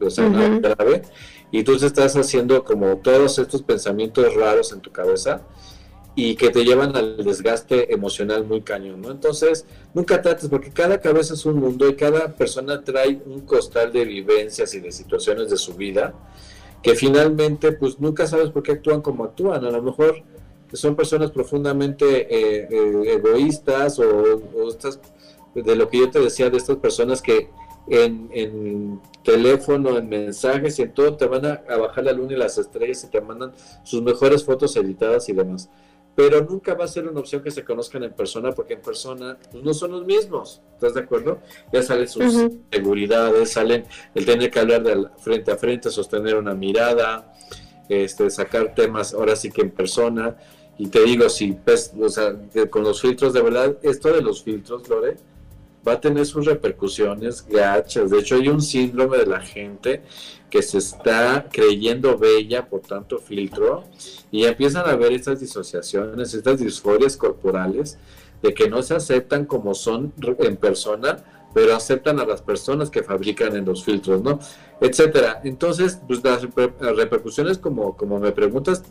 o sea, nada grave, y tú estás haciendo como todos estos pensamientos raros en tu cabeza y que te llevan al desgaste emocional muy cañón, ¿no? Entonces, nunca trates, porque cada cabeza es un mundo y cada persona trae un costal de vivencias y de situaciones de su vida, que finalmente, pues nunca sabes por qué actúan como actúan. A lo mejor son personas profundamente eh, eh, egoístas o, estas, de lo que yo te decía, de estas personas que en, en, teléfono, en mensajes y en todo te van a, a bajar la luna y las estrellas y te mandan sus mejores fotos editadas y demás pero nunca va a ser una opción que se conozcan en persona porque en persona pues, no son los mismos, ¿estás de acuerdo? Ya salen sus seguridades, salen el tener que hablar de frente a frente, sostener una mirada, este, sacar temas ahora sí que en persona. Y te digo, si o sea, con los filtros, de verdad, esto de los filtros, Lore, va a tener sus repercusiones gachas. De hecho, hay un síndrome de la gente que se está creyendo bella por tanto filtro y empiezan a ver estas disociaciones, estas disforias corporales de que no se aceptan como son en persona, pero aceptan a las personas que fabrican en los filtros, ¿no? Etcétera. Entonces, pues las repercusiones, como, como me preguntas,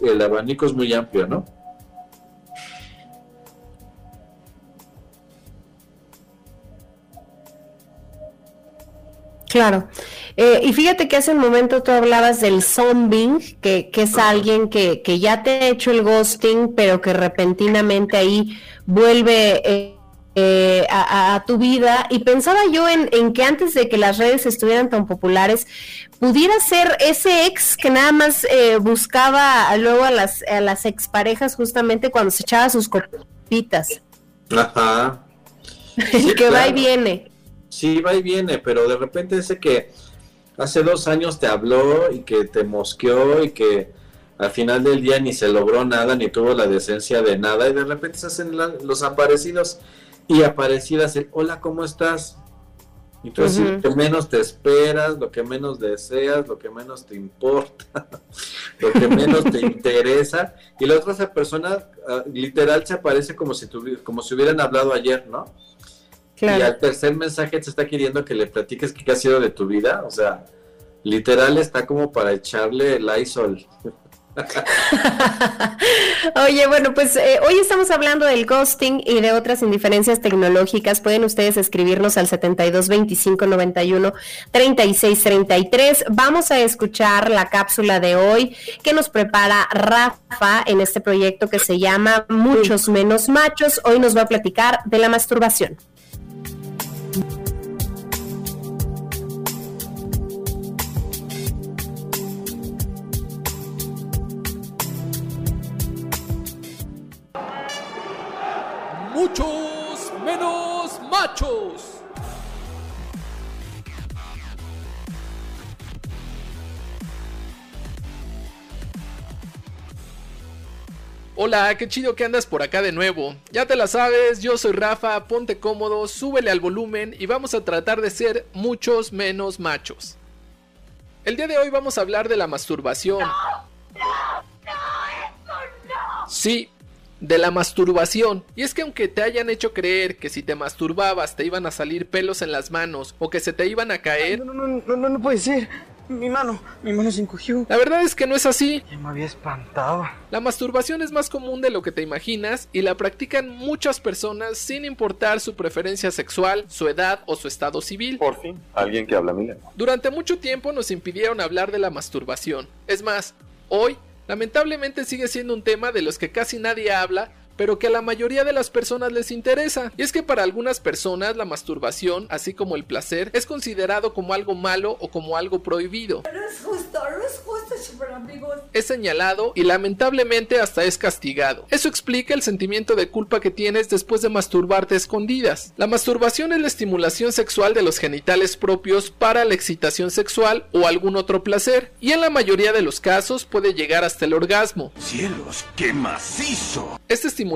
el abanico es muy amplio, ¿no? Claro. Eh, y fíjate que hace un momento tú hablabas del zombing, que, que es alguien que, ya te ha hecho el ghosting, pero que repentinamente ahí vuelve eh, eh, a, tu vida y pensaba yo en, en, que antes de que las redes estuvieran tan populares, pudiera ser ese ex que nada más eh, buscaba luego a las, a las exparejas justamente cuando se echaba sus copitas. Ajá. Que va y viene. Sí, va y viene, pero de repente ese que hace dos años te habló y que te mosqueó y que al final del día ni se logró nada, ni tuvo la decencia de nada, y de repente se hacen los aparecidos y aparecidas el hola, ¿cómo estás? Entonces, lo que menos te esperas, lo que menos deseas, lo que menos te importa, lo que menos te interesa, y la otra esa persona ah, literal se aparece como si, como si hubieran hablado ayer, ¿no? Y al tercer mensaje te está queriendo que le platiques qué ha sido de tu vida. O sea, literal está como para echarle el ISOL. Oye, bueno, pues eh, hoy estamos hablando del ghosting y de otras indiferencias tecnológicas. Pueden ustedes escribirnos al 72 25 91 36 33. Vamos a escuchar la cápsula de hoy que nos prepara Rafa en este proyecto que se llama Muchos menos machos. Hoy nos va a platicar de la masturbación. Muchos menos machos. Hola, qué chido que andas por acá de nuevo. Ya te la sabes, yo soy Rafa, ponte cómodo, súbele al volumen y vamos a tratar de ser muchos menos machos. El día de hoy vamos a hablar de la masturbación. No, no, no, Sí, de la masturbación. Y es que aunque te hayan hecho creer que si te masturbabas te iban a salir pelos en las manos o que se te iban a caer. no, no, no, no, no puede ser. Mi mano, mi mano se encogió. La verdad es que no es así. Ya me había espantado. La masturbación es más común de lo que te imaginas y la practican muchas personas sin importar su preferencia sexual, su edad o su estado civil. Por fin, alguien que habla mi Durante mucho tiempo nos impidieron hablar de la masturbación. Es más, hoy lamentablemente sigue siendo un tema de los que casi nadie habla pero que a la mayoría de las personas les interesa. Y es que para algunas personas la masturbación, así como el placer, es considerado como algo malo o como algo prohibido. No es justo, no es justo, super amigos. Es señalado y lamentablemente hasta es castigado. Eso explica el sentimiento de culpa que tienes después de masturbarte escondidas. La masturbación es la estimulación sexual de los genitales propios para la excitación sexual o algún otro placer, y en la mayoría de los casos puede llegar hasta el orgasmo. ¡Cielos, qué macizo! Este estimulación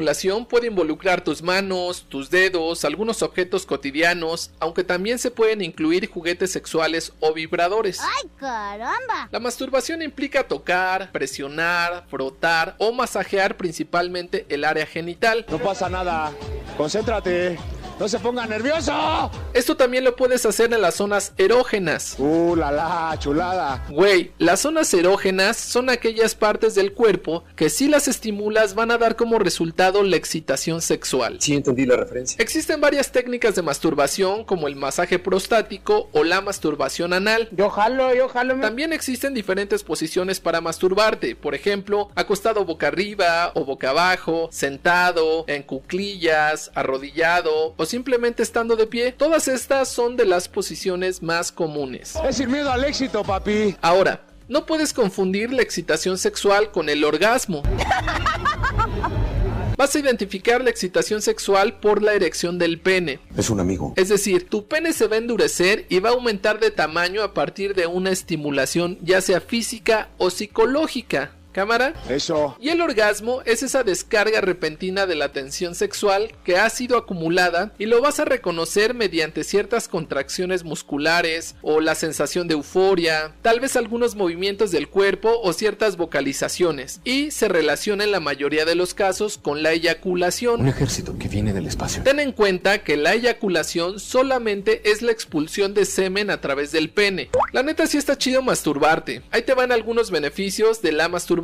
puede involucrar tus manos, tus dedos, algunos objetos cotidianos, aunque también se pueden incluir juguetes sexuales o vibradores. ¡Ay, caramba! La masturbación implica tocar, presionar, frotar o masajear principalmente el área genital. No pasa nada, concéntrate. ¡No se ponga nervioso! Esto también lo puedes hacer en las zonas erógenas. ¡Uh, la la, chulada! Güey, las zonas erógenas son aquellas partes del cuerpo que si las estimulas van a dar como resultado la excitación sexual. Sí, entendí la referencia. Existen varias técnicas de masturbación como el masaje prostático o la masturbación anal. Yo jalo, yo jalo. También existen diferentes posiciones para masturbarte, por ejemplo, acostado boca arriba o boca abajo, sentado, en cuclillas, arrodillado o simplemente estando de pie. Todas estas son de las posiciones más comunes. Es ir miedo al éxito, papi. Ahora, no puedes confundir la excitación sexual con el orgasmo. Vas a identificar la excitación sexual por la erección del pene. Es un amigo. Es decir, tu pene se va a endurecer y va a aumentar de tamaño a partir de una estimulación ya sea física o psicológica. ¿Cámara? Eso. Y el orgasmo es esa descarga repentina de la tensión sexual que ha sido acumulada y lo vas a reconocer mediante ciertas contracciones musculares o la sensación de euforia, tal vez algunos movimientos del cuerpo o ciertas vocalizaciones y se relaciona en la mayoría de los casos con la eyaculación. Un ejército que viene del espacio. Ten en cuenta que la eyaculación solamente es la expulsión de semen a través del pene. La neta sí está chido masturbarte. Ahí te van algunos beneficios de la masturbación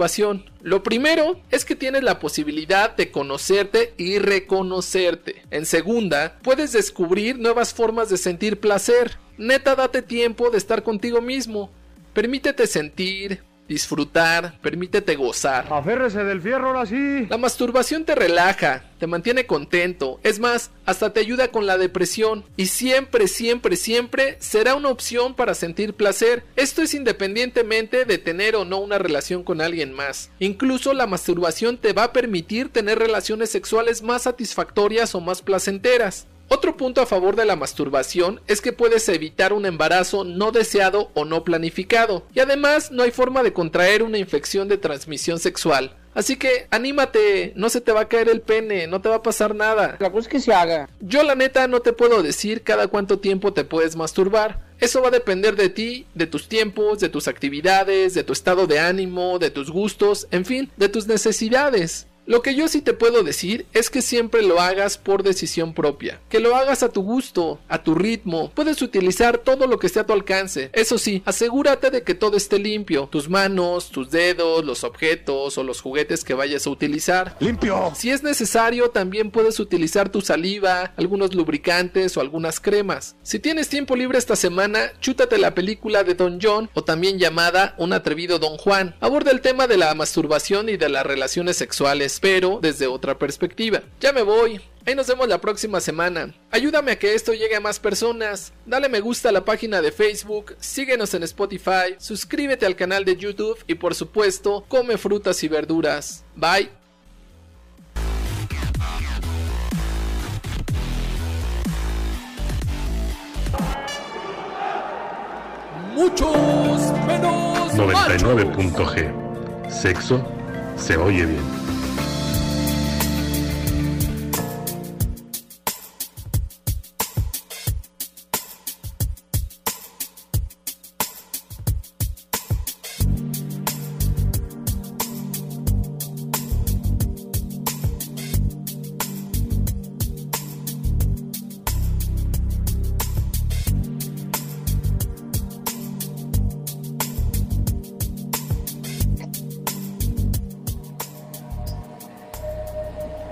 lo primero es que tienes la posibilidad de conocerte y reconocerte. En segunda, puedes descubrir nuevas formas de sentir placer. Neta, date tiempo de estar contigo mismo. Permítete sentir, disfrutar, permítete gozar. Aférrese del fierro ahora sí. La masturbación te relaja, te mantiene contento, es más, hasta te ayuda con la depresión y siempre, siempre, siempre será una opción para sentir placer. Esto es independientemente de tener o no una relación con alguien más. Incluso la masturbación te va a permitir tener relaciones sexuales más satisfactorias o más placenteras. Otro punto a favor de la masturbación es que puedes evitar un embarazo no deseado o no planificado, y además no hay forma de contraer una infección de transmisión sexual. Así que anímate, no se te va a caer el pene, no te va a pasar nada. La cosa es que se haga. Yo la neta no te puedo decir cada cuánto tiempo te puedes masturbar. Eso va a depender de ti, de tus tiempos, de tus actividades, de tu estado de ánimo, de tus gustos, en fin, de tus necesidades. Lo que yo sí te puedo decir es que siempre lo hagas por decisión propia, que lo hagas a tu gusto, a tu ritmo, puedes utilizar todo lo que esté a tu alcance. Eso sí, asegúrate de que todo esté limpio, tus manos, tus dedos, los objetos o los juguetes que vayas a utilizar. Limpio. Si es necesario, también puedes utilizar tu saliva, algunos lubricantes o algunas cremas. Si tienes tiempo libre esta semana, chútate la película de Don John o también llamada Un atrevido Don Juan. Aborda el tema de la masturbación y de las relaciones sexuales pero desde otra perspectiva. Ya me voy. Ahí nos vemos la próxima semana. Ayúdame a que esto llegue a más personas. Dale me gusta a la página de Facebook, síguenos en Spotify, suscríbete al canal de YouTube y por supuesto, come frutas y verduras. Bye. Muchos menos 99.g. Sexo se oye bien.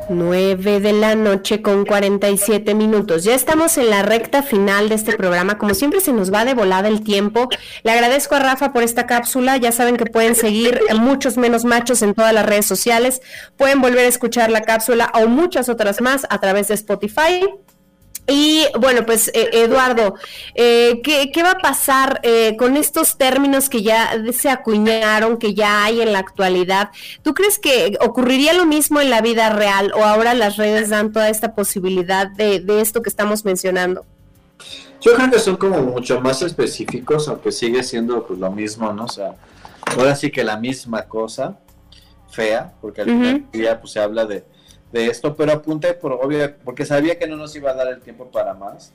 De la noche con 47 minutos. Ya estamos en la recta final de este programa. Como siempre se nos va de volada el tiempo. Le agradezco a Rafa por esta cápsula. Ya saben que pueden seguir muchos menos machos en todas las redes sociales. Pueden volver a escuchar la cápsula o muchas otras más a través de Spotify. Y bueno, pues eh, Eduardo, eh, ¿qué, va a pasar eh, con estos términos que ya se acuñaron, que ya hay en la actualidad? ¿Tú crees que ocurriría lo mismo en la vida real o ahora las redes dan toda esta posibilidad de, esto que estamos mencionando? Yo creo que son como mucho más específicos, aunque sigue siendo pues, lo mismo, ¿no? O sea, ahora sí que la misma cosa, fea, porque al final pues, se habla de de esto, pero apunté por obvio, porque sabía que no nos iba a dar el tiempo para más,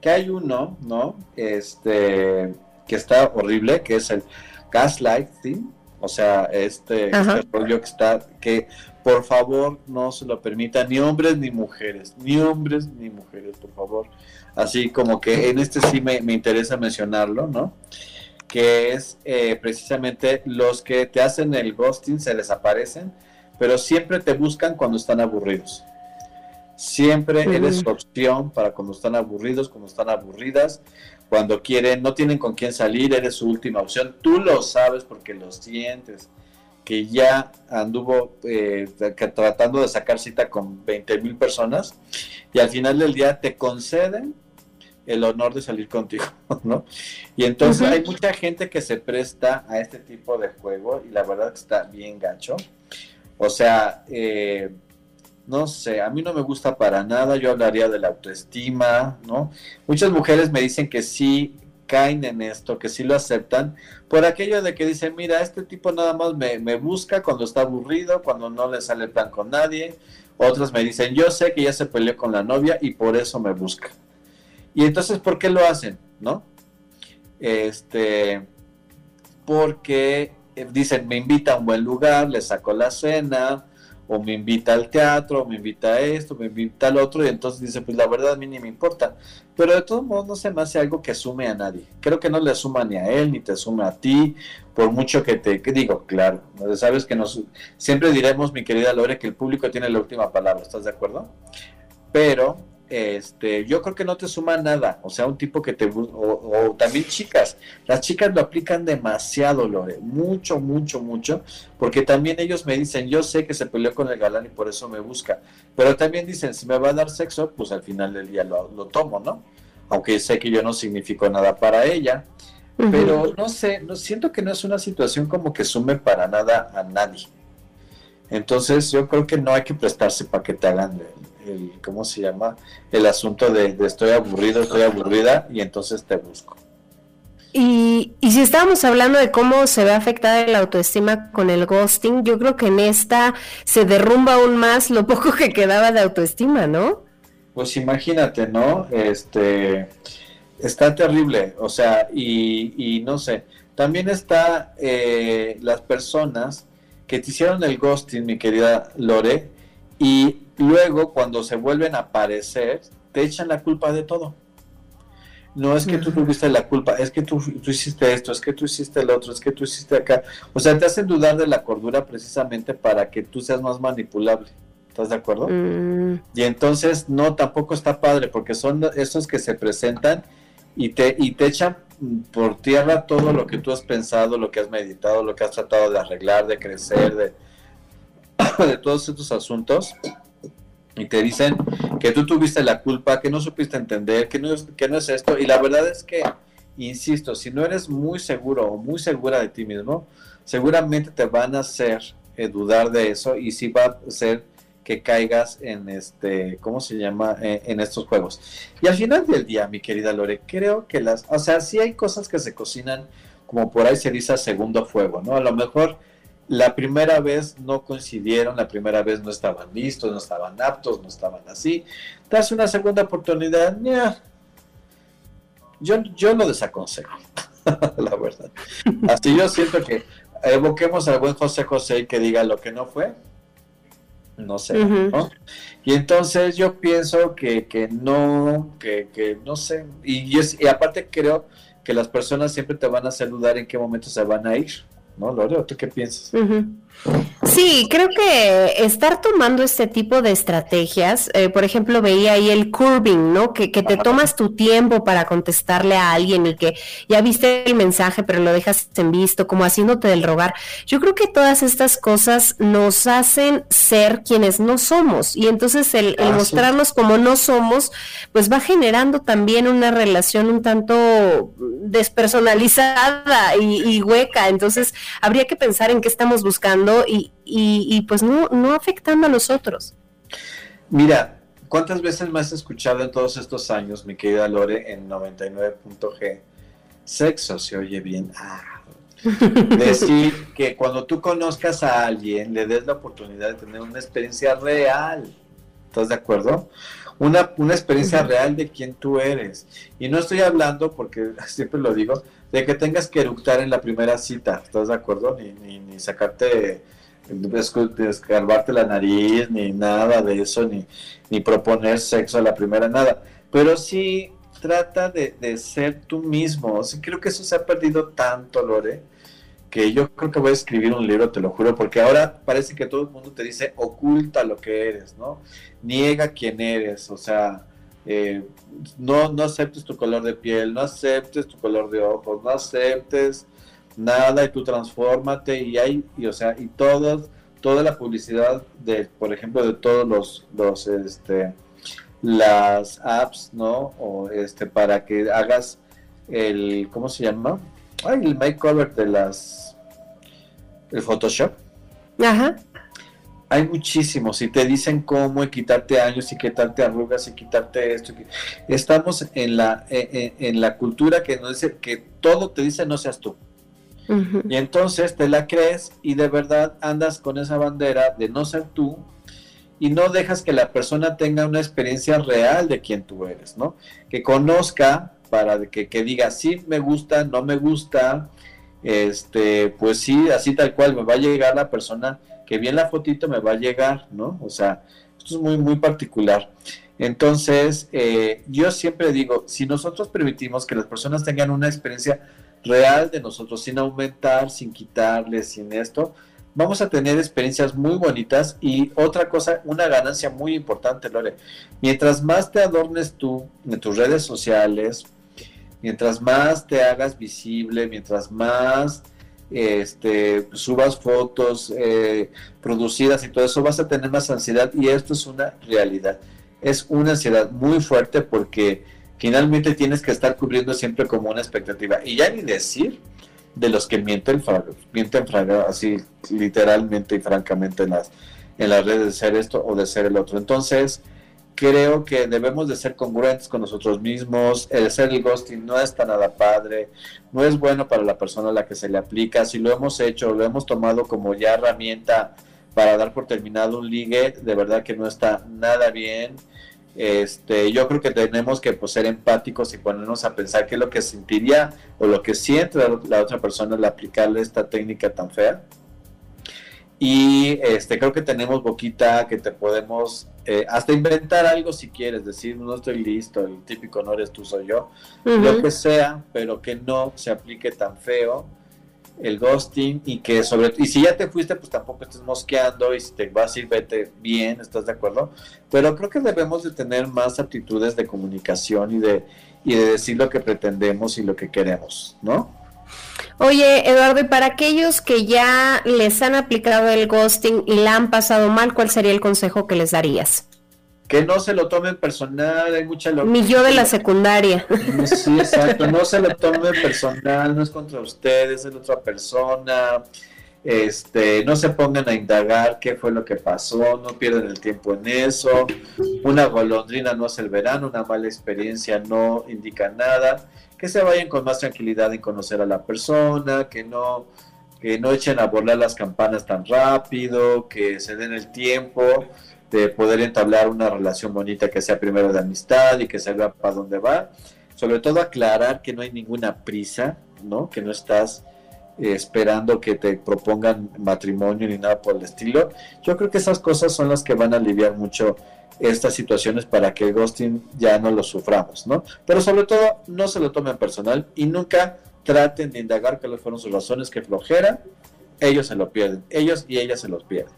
que hay uno, ¿no? Este, que está horrible, que es el gaslighting, o sea, este, este rollo que está, que por favor no se lo permita ni hombres ni mujeres, ni hombres ni mujeres, por favor. Así como que en este sí me, interesa mencionarlo, ¿no? Que es eh, precisamente los que te hacen el ghosting, se les aparecen, pero siempre te buscan cuando están aburridos. Siempre eres opción para cuando están aburridos, cuando están aburridas, cuando quieren, no tienen con quién salir, eres su última opción. Tú lo sabes porque lo sientes, que ya anduvo eh, tratando de sacar cita con 20 mil personas y al final del día te conceden el honor de salir contigo, ¿no? Y entonces hay mucha gente que se presta a este tipo de juego y la verdad que está bien gacho. O sea, eh, no sé, a mí no me gusta para nada, yo hablaría de la autoestima, ¿no? Muchas mujeres me dicen que sí caen en esto, que sí lo aceptan, por aquello de que dicen, mira, este tipo nada más me, busca cuando está aburrido, cuando no le sale el plan con nadie. Otras me dicen, yo sé que ya se peleó con la novia y por eso me busca. Y entonces, ¿por qué lo hacen? ¿No? Este, porque dicen, me invita a un buen lugar, le saco la cena, o me invita al teatro, o me invita a esto, me invita al otro, y entonces dice, pues la verdad a mí ni me importa. Pero de todos modos no se me hace algo que sume a nadie. Creo que no le suma ni a él, ni te suma a ti, por mucho que te digo, claro, sabes que nos siempre diremos, mi querida Lore, que el público tiene la última palabra, ¿estás de acuerdo? Pero este, yo creo que no te suma nada, o sea, un tipo que te o, o, también chicas, las chicas lo aplican demasiado, Lore, mucho, mucho, mucho, porque también ellos me dicen, yo sé que se peleó con el galán y por eso me busca, pero también dicen, si me va a dar sexo, pues al final del día lo, lo tomo, ¿no? Aunque sé que yo no significo nada para ella, pero no sé, no siento que no es una situación como que sume para nada a nadie. Entonces yo creo que no hay que prestarse para que te hagan el, ¿cómo se llama? El asunto de, estoy aburrido, estoy aburrida y entonces te busco. Y, y, si estábamos hablando de cómo se ve afectada la autoestima con el ghosting, yo creo que en esta se derrumba aún más lo poco que quedaba de autoestima, ¿no? Pues imagínate, ¿no? Este está terrible, o sea, y, y no sé, también está eh, las personas que te hicieron el ghosting, mi querida Lore, y luego cuando se vuelven a aparecer, te echan la culpa de todo. No es que tú tuviste la culpa, es que tú, tú, hiciste esto, es que tú hiciste el otro, es que tú hiciste acá. O sea, te hacen dudar de la cordura precisamente para que tú seas más manipulable. ¿Estás de acuerdo? Mm. Y entonces, no, tampoco está padre, porque son esos que se presentan y te, y te echan por tierra todo lo que tú has pensado, lo que has meditado, lo que has tratado de arreglar, de crecer, de, de todos estos asuntos. Y te dicen que tú tuviste la culpa, que no supiste entender, que no, que no es esto. Y la verdad es que, insisto, si no eres muy seguro o muy segura de ti mismo, seguramente te van a hacer eh, dudar de eso y sí va a ser que caigas en este, ¿cómo se llama? Eh, en estos juegos. Y al final del día, mi querida Lore, creo que las, o sea, sí hay cosas que se cocinan como por ahí se dice segundo fuego, ¿no? A lo mejor la primera vez no coincidieron, la primera vez no estaban listos, no estaban aptos, no estaban así. Das una segunda oportunidad. Yo, yo lo desaconsejo, la verdad. Así yo siento que evoquemos al buen José José y que diga lo que no fue, no sé, ¿no? Y entonces yo pienso que, que no, que, que no sé, y, y, aparte creo que las personas siempre te van a hacer dudar en qué momento se van a ir, ¿no, Lore? ¿Tú qué piensas? Sí, creo que estar tomando este tipo de estrategias, eh, por ejemplo, veía ahí el curving, ¿no? Que, que te tomas tu tiempo para contestarle a alguien y que ya viste el mensaje, pero lo dejas en visto, como haciéndote del rogar. Yo creo que todas estas cosas nos hacen ser quienes no somos y entonces el, el ah, mostrarnos como no somos, pues va generando también una relación un tanto despersonalizada y, y hueca. Entonces habría que pensar en qué estamos buscando y, pues no, no afectando a los otros. Mira, ¿cuántas veces me has escuchado en todos estos años, mi querida Lore, en 99.g? Sexo se oye bien. Ah. Decir que cuando tú conozcas a alguien, le des la oportunidad de tener una experiencia real. ¿Estás de acuerdo? Una, una experiencia real de quién tú eres. Y no estoy hablando, porque siempre lo digo, de que tengas que eructar en la primera cita, ¿estás de acuerdo? Ni, ni, ni sacarte, escarbarte la nariz, ni nada de eso, ni, ni proponer sexo a la primera, nada. Pero sí trata de, de ser tú mismo. creo que eso se ha perdido tanto, Lore, que yo creo que voy a escribir un libro, te lo juro, porque ahora parece que todo el mundo te dice oculta lo que eres, ¿no? Niega quién eres, o sea, eh, no, no aceptes tu color de piel, no aceptes tu color de ojos, no aceptes nada y tú transfórmate y hay, y, o sea, y todos, toda la publicidad de, por ejemplo, de todos los, los, este, las apps, ¿no? O este, para que hagas el, ¿cómo se llama? Ay, el makeover de las, el Photoshop. Ajá hay muchísimos y te dicen cómo quitarte años y quitarte arrugas y quitarte esto. Estamos en la, eh, eh, en, la cultura que, no dice, que todo te dice no seas tú. Y entonces te la crees y de verdad andas con esa bandera de no ser tú y no dejas que la persona tenga una experiencia real de quién tú eres, ¿no? Que conozca para que, que diga, sí, me gusta, no me gusta, este, pues sí, así tal cual me va a llegar la persona que bien la fotito me va a llegar, ¿no? O sea, esto es muy, muy particular. Entonces, eh, yo siempre digo, si nosotros permitimos que las personas tengan una experiencia real de nosotros, sin aumentar, sin quitarles, sin esto, vamos a tener experiencias muy bonitas y otra cosa, una ganancia muy importante, Lore. Mientras más te adornes tú en tus redes sociales, mientras más te hagas visible, mientras más este, subas fotos eh, producidas y todo eso, vas a tener más ansiedad y esto es una realidad. Es una ansiedad muy fuerte porque finalmente tienes que estar cubriendo siempre como una expectativa. Y ya ni decir de los que mienten, mienten así literalmente y francamente en las, en las redes de ser esto o de ser el otro. Entonces, creo que debemos de ser congruentes con nosotros mismos. El ser el ghosting no está nada padre, no es bueno para la persona a la que se le aplica. Si lo hemos hecho, lo hemos tomado como ya herramienta para dar por terminado un ligue, de verdad que no está nada bien. Este, yo creo que tenemos que pues, ser empáticos y ponernos a pensar qué es lo que sentiría o lo que siente la, otra persona al aplicarle esta técnica tan fea. Y este, creo que tenemos boquita que te podemos eh, hasta inventar algo si quieres, decir no estoy listo, el típico no eres tú, soy yo, lo que sea, pero que no se aplique tan feo el ghosting y que sobre y si ya te fuiste pues tampoco estés mosqueando y si te vas a ir vete bien, ¿estás de acuerdo? Pero creo que debemos de tener más actitudes de comunicación y de y de decir lo que pretendemos y lo que queremos, ¿no? Oye, Eduardo, y para aquellos que ya les han aplicado el ghosting y la han pasado mal, ¿cuál sería el consejo que les darías? que no se lo tomen personal, hay mucha locura. Mi yo de la secundaria. Sí, exacto, no se lo tomen personal, no es contra ustedes, es otra persona. Este, no se pongan a indagar qué fue lo que pasó, no pierdan el tiempo en eso. Una golondrina no es el verano, una mala experiencia no indica nada. Que se vayan con más tranquilidad en conocer a la persona, que no, que no echen a volar las campanas tan rápido, que se den el tiempo de poder entablar una relación bonita que sea primero de amistad y que se vea para dónde va. Sobre todo aclarar que no hay ninguna prisa, ¿no? Que no estás eh, esperando que te propongan matrimonio ni nada por el estilo. Yo creo que esas cosas son las que van a aliviar mucho estas situaciones para que el ghosting ya no lo suframos, ¿no? Pero sobre todo no se lo tomen personal y nunca traten de indagar cuáles fueron sus razones que flojera, ellos se lo pierden, ellos y ellas se los pierden.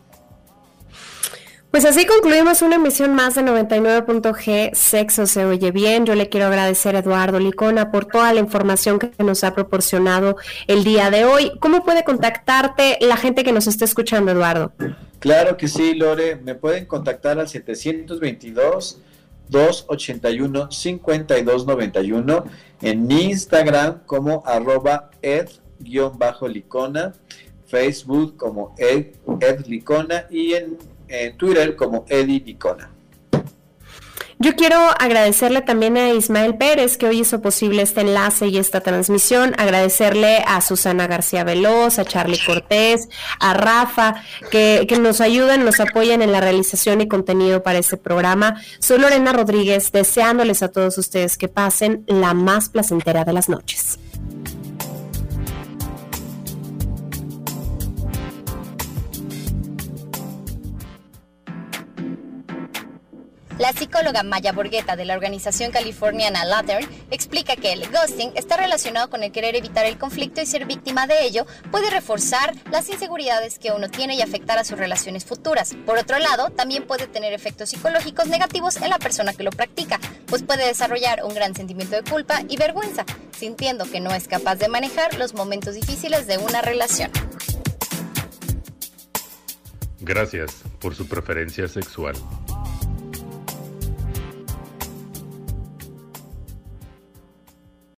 Pues así concluimos una emisión más de 99.g Sexo se oye bien. Yo le quiero agradecer a Eduardo Licona por toda la información que nos ha proporcionado el día de hoy. ¿Cómo puede contactarte la gente que nos está escuchando, Eduardo? Claro que sí, Lore. Me pueden contactar al 722 281 5291 en Instagram como arroba ed-licona, Facebook como ed, edlicona y en en Twitter como Eddie Picona. Yo quiero agradecerle también a Ismael Pérez que hoy hizo posible este enlace y esta transmisión, agradecerle a Susana García Veloz, a Charlie Cortés, a Rafa, que, que nos ayudan, nos apoyan en la realización y contenido para este programa. Soy Lorena Rodríguez, deseándoles a todos ustedes que pasen la más placentera de las noches. La psicóloga Maya Borgueta de la organización californiana Lateral explica que el ghosting está relacionado con el querer evitar el conflicto y ser víctima de ello puede reforzar las inseguridades que uno tiene y afectar a sus relaciones futuras. Por otro lado, también puede tener efectos psicológicos negativos en la persona que lo practica, pues puede desarrollar un gran sentimiento de culpa y vergüenza, sintiendo que no es capaz de manejar los momentos difíciles de una relación. Gracias por su preferencia sexual.